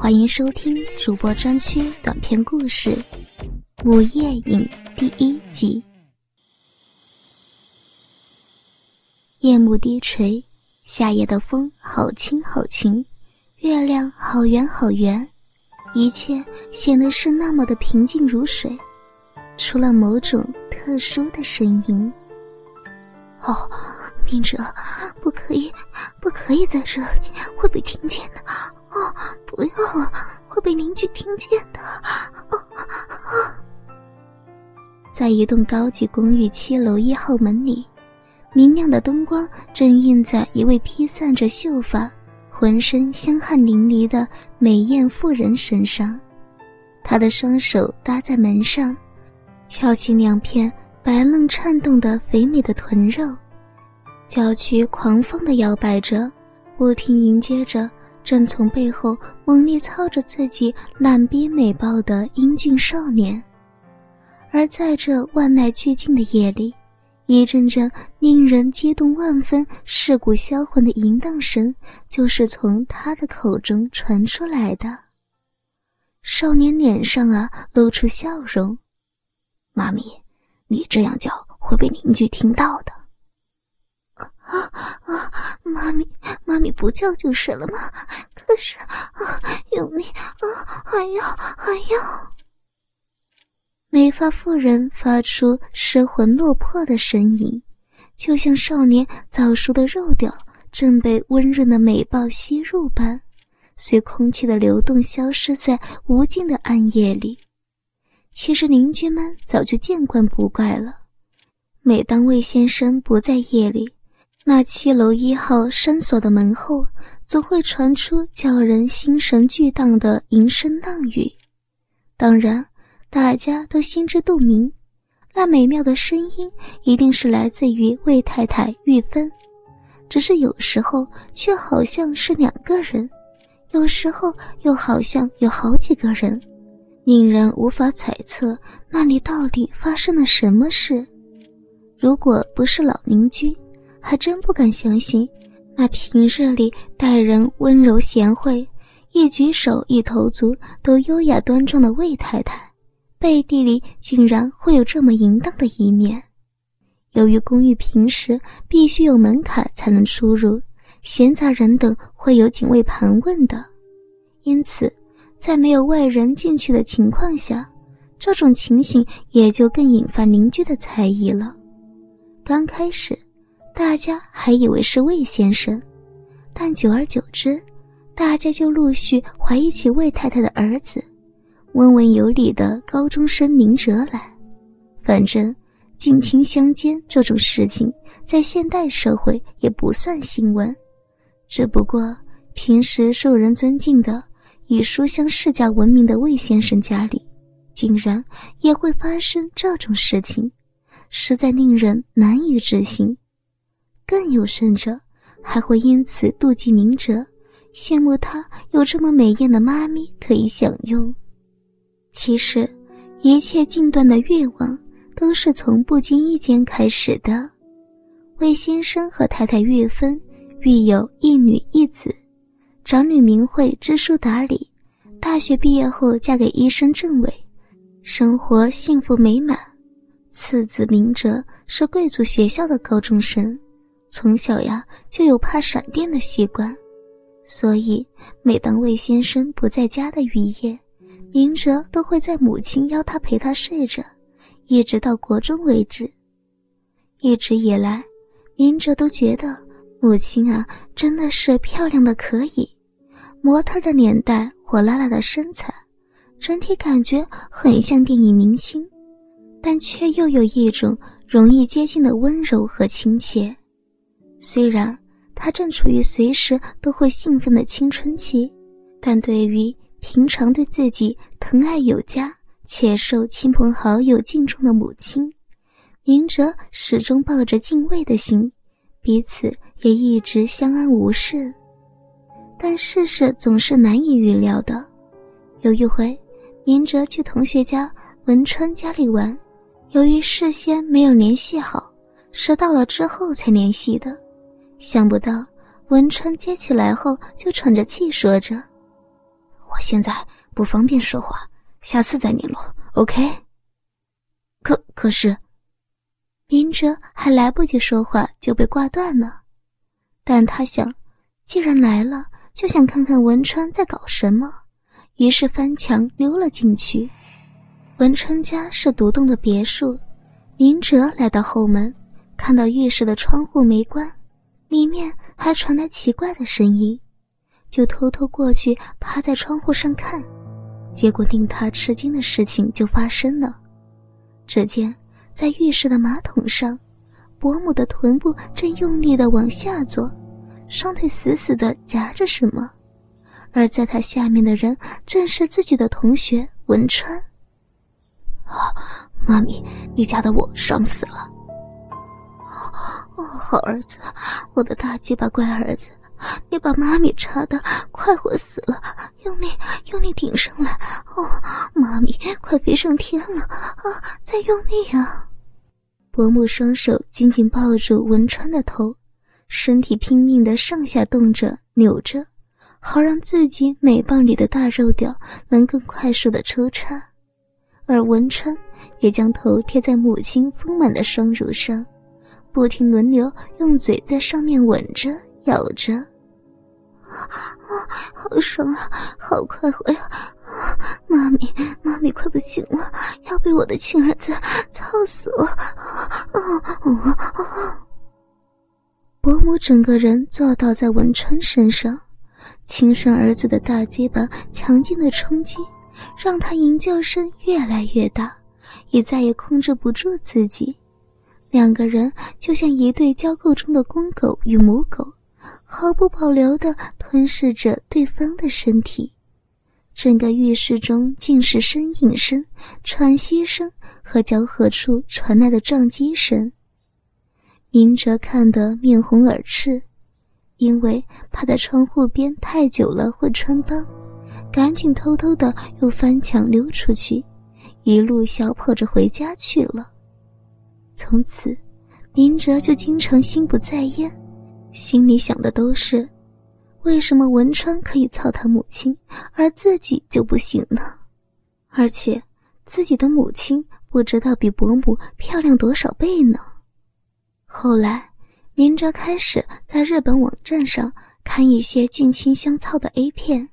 欢迎收听主播专区短篇故事《午夜影》第一集。夜幕低垂，夏夜的风好轻好轻，月亮好圆好圆，一切显得是那么的平静如水，除了某种特殊的声音。哦，明哲，不可以，不可以在这里，会被听见的。哦，不要啊，会被邻居听见的。哦哦，在一栋高级公寓七楼一号门里，明亮的灯光正映在一位披散着秀发、浑身香汗淋漓的美艳妇人身上。她的双手搭在门上，翘起两片。白嫩颤动的肥美的臀肉，娇躯狂放的摇摆着，不停迎接着正从背后猛力操着自己烂逼美爆的英俊少年。而在这万籁俱静的夜里，一阵阵令人激动万分、蚀骨销魂的淫荡声，就是从他的口中传出来的。少年脸上啊，露出笑容，妈咪。你这样叫会被邻居听到的。啊啊！妈咪，妈咪不叫就是了吗？可是啊，用力啊，还要还要。美发妇人发出失魂落魄的声音，就像少年早熟的肉屌正被温润的美爆吸入般，随空气的流动消失在无尽的暗夜里。其实邻居们早就见惯不怪了。每当魏先生不在夜里，那七楼一号深锁的门后，总会传出叫人心神俱荡的淫声浪语。当然，大家都心知肚明，那美妙的声音一定是来自于魏太太玉芬。只是有时候却好像是两个人，有时候又好像有好几个人。令人无法揣测那里到底发生了什么事。如果不是老邻居，还真不敢相信，那平日里待人温柔贤惠、一举手一投足都优雅端庄的魏太太，背地里竟然会有这么淫荡的一面。由于公寓平时必须有门槛才能出入，闲杂人等会有警卫盘问的，因此。在没有外人进去的情况下，这种情形也就更引发邻居的猜疑了。刚开始，大家还以为是魏先生，但久而久之，大家就陆续怀疑起魏太太的儿子，温文有礼的高中生明哲来。反正近亲相奸这种事情，在现代社会也不算新闻，只不过平时受人尊敬的。以书香世家闻名的魏先生家里，竟然也会发生这种事情，实在令人难以置信。更有甚者，还会因此妒忌明哲，羡慕他有这么美艳的妈咪可以享用。其实，一切近段的欲望都是从不经意间开始的。魏先生和太太玉芬育有一女一子。长女明慧知书达理，大学毕业后嫁给医生郑伟，生活幸福美满。次子明哲是贵族学校的高中生，从小呀就有怕闪电的习惯，所以每当魏先生不在家的雨夜，明哲都会在母亲邀他陪他睡着，一直到国中为止。一直以来，明哲都觉得母亲啊真的是漂亮的可以。模特的脸蛋，火辣辣的身材，整体感觉很像电影明星，但却又有一种容易接近的温柔和亲切。虽然他正处于随时都会兴奋的青春期，但对于平常对自己疼爱有加且受亲朋好友敬重的母亲，明哲始终抱着敬畏的心，彼此也一直相安无事。但世事总是难以预料的。有一回，明哲去同学家文川家里玩，由于事先没有联系好，是到了之后才联系的。想不到文川接起来后就喘着气说着：“我现在不方便说话，下次再联络，OK？可可是，明哲还来不及说话就被挂断了。但他想，既然来了，就想看看文川在搞什么，于是翻墙溜了进去。文川家是独栋的别墅，明哲来到后门，看到浴室的窗户没关，里面还传来奇怪的声音。就偷偷过去，趴在窗户上看，结果令他吃惊的事情就发生了。只见在浴室的马桶上，伯母的臀部正用力的往下坐，双腿死死的夹着什么，而在他下面的人正是自己的同学文川。啊，妈咪，你夹的我爽死了！哦，好儿子，我的大鸡巴乖儿子。你把妈咪插的快活死了，用力用力顶上来哦！妈咪快飞上天了啊！再用力啊！伯母双手紧紧抱住文川的头，身体拼命的上下动着扭着，好让自己美棒里的大肉屌能更快速的抽插。而文川也将头贴在母亲丰满的双乳上，不停轮流用嘴在上面吻着。咬着，啊，好爽啊，好快活呀！啊，妈咪，妈咪快不行了，要被我的亲儿子操死了！啊啊啊！伯母整个人坐倒在文川身上，亲生儿子的大鸡巴强劲的冲击，让他吟叫声越来越大，也再也控制不住自己。两个人就像一对交媾中的公狗与母狗。毫不保留地吞噬着对方的身体，整个浴室中尽是呻吟声、喘息声和交合处传来的撞击声。明哲看得面红耳赤，因为怕在窗户边太久了会穿帮，赶紧偷偷的又翻墙溜出去，一路小跑着回家去了。从此，明哲就经常心不在焉。心里想的都是，为什么文川可以操他母亲，而自己就不行呢？而且自己的母亲不知道比伯母漂亮多少倍呢。后来，明哲开始在日本网站上看一些近亲相操的 A 片，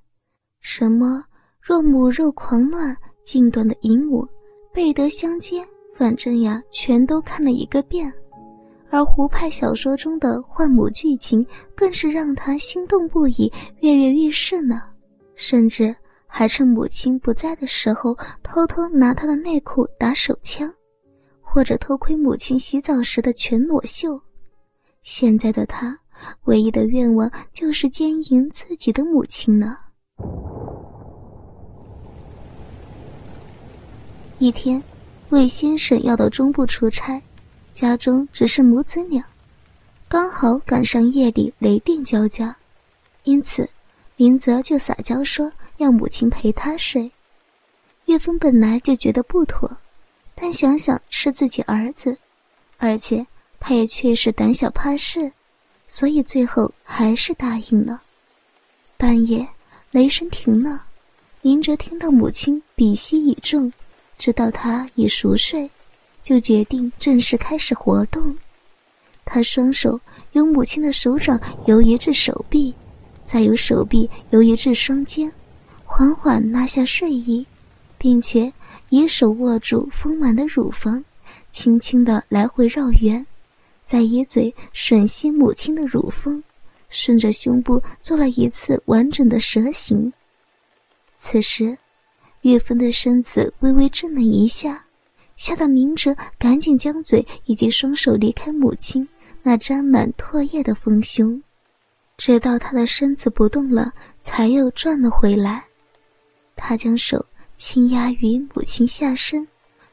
什么若母肉狂乱、近段的淫母、背德相接，反正呀，全都看了一个遍。而胡派小说中的换母剧情更是让他心动不已、跃跃欲试呢，甚至还趁母亲不在的时候偷偷拿她的内裤打手枪，或者偷窥母亲洗澡时的全裸秀。现在的他唯一的愿望就是奸淫自己的母亲呢。一天，魏先生要到中部出差。家中只是母子俩，刚好赶上夜里雷电交加，因此林泽就撒娇说要母亲陪他睡。岳峰本来就觉得不妥，但想想是自己儿子，而且他也确实胆小怕事，所以最后还是答应了。半夜雷声停了，林哲听到母亲鼻息已重，知道他已熟睡。就决定正式开始活动。他双手由母亲的手掌游移至手臂，再由手臂游移至双肩，缓缓拉下睡衣，并且以手握住丰满的乳房，轻轻地来回绕圆，再以嘴吮吸母亲的乳峰，顺着胸部做了一次完整的蛇形。此时，岳芬的身子微微震了一下。吓得明哲赶紧将嘴以及双手离开母亲那沾满唾液的丰胸，直到他的身子不动了，才又转了回来。他将手轻压于母亲下身，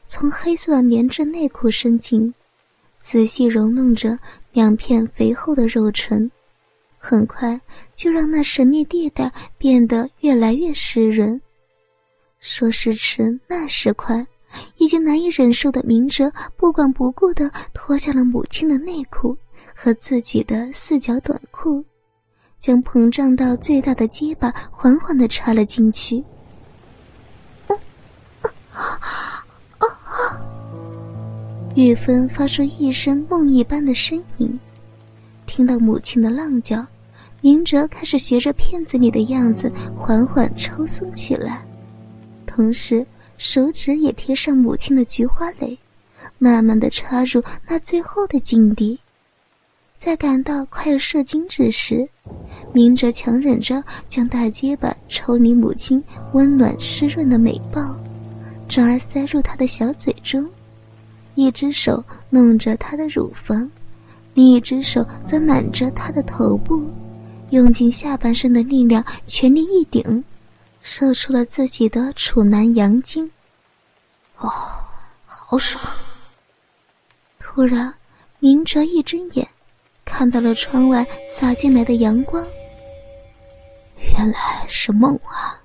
从黑色的棉质内裤伸进，仔细揉弄着两片肥厚的肉唇，很快就让那神秘地带变得越来越湿润。说时迟，那时快。已经难以忍受的明哲不管不顾的脱下了母亲的内裤和自己的四角短裤，将膨胀到最大的结巴缓缓的插了进去。玉芬发出一声梦一般的呻吟，听到母亲的浪叫，明哲开始学着片子里的样子缓缓抽松起来，同时手指也贴上母亲的菊花蕾，慢慢的插入那最后的境地。在感到快要射精之时，明哲强忍着将大结巴抽离母亲温暖湿润的美抱，转而塞入她的小嘴中。一只手弄着她的乳房，另一只手则揽着她的头部，用尽下半身的力量，全力一顶，射出了自己的处男阳精。哦，好爽！突然，明哲一睁眼，看到了窗外洒进来的阳光。原来是梦啊！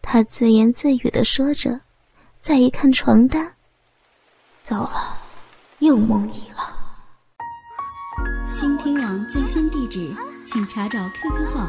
他自言自语的说着，再一看床单。糟了，又梦遗了。倾听网最新地址，请查找 QQ 号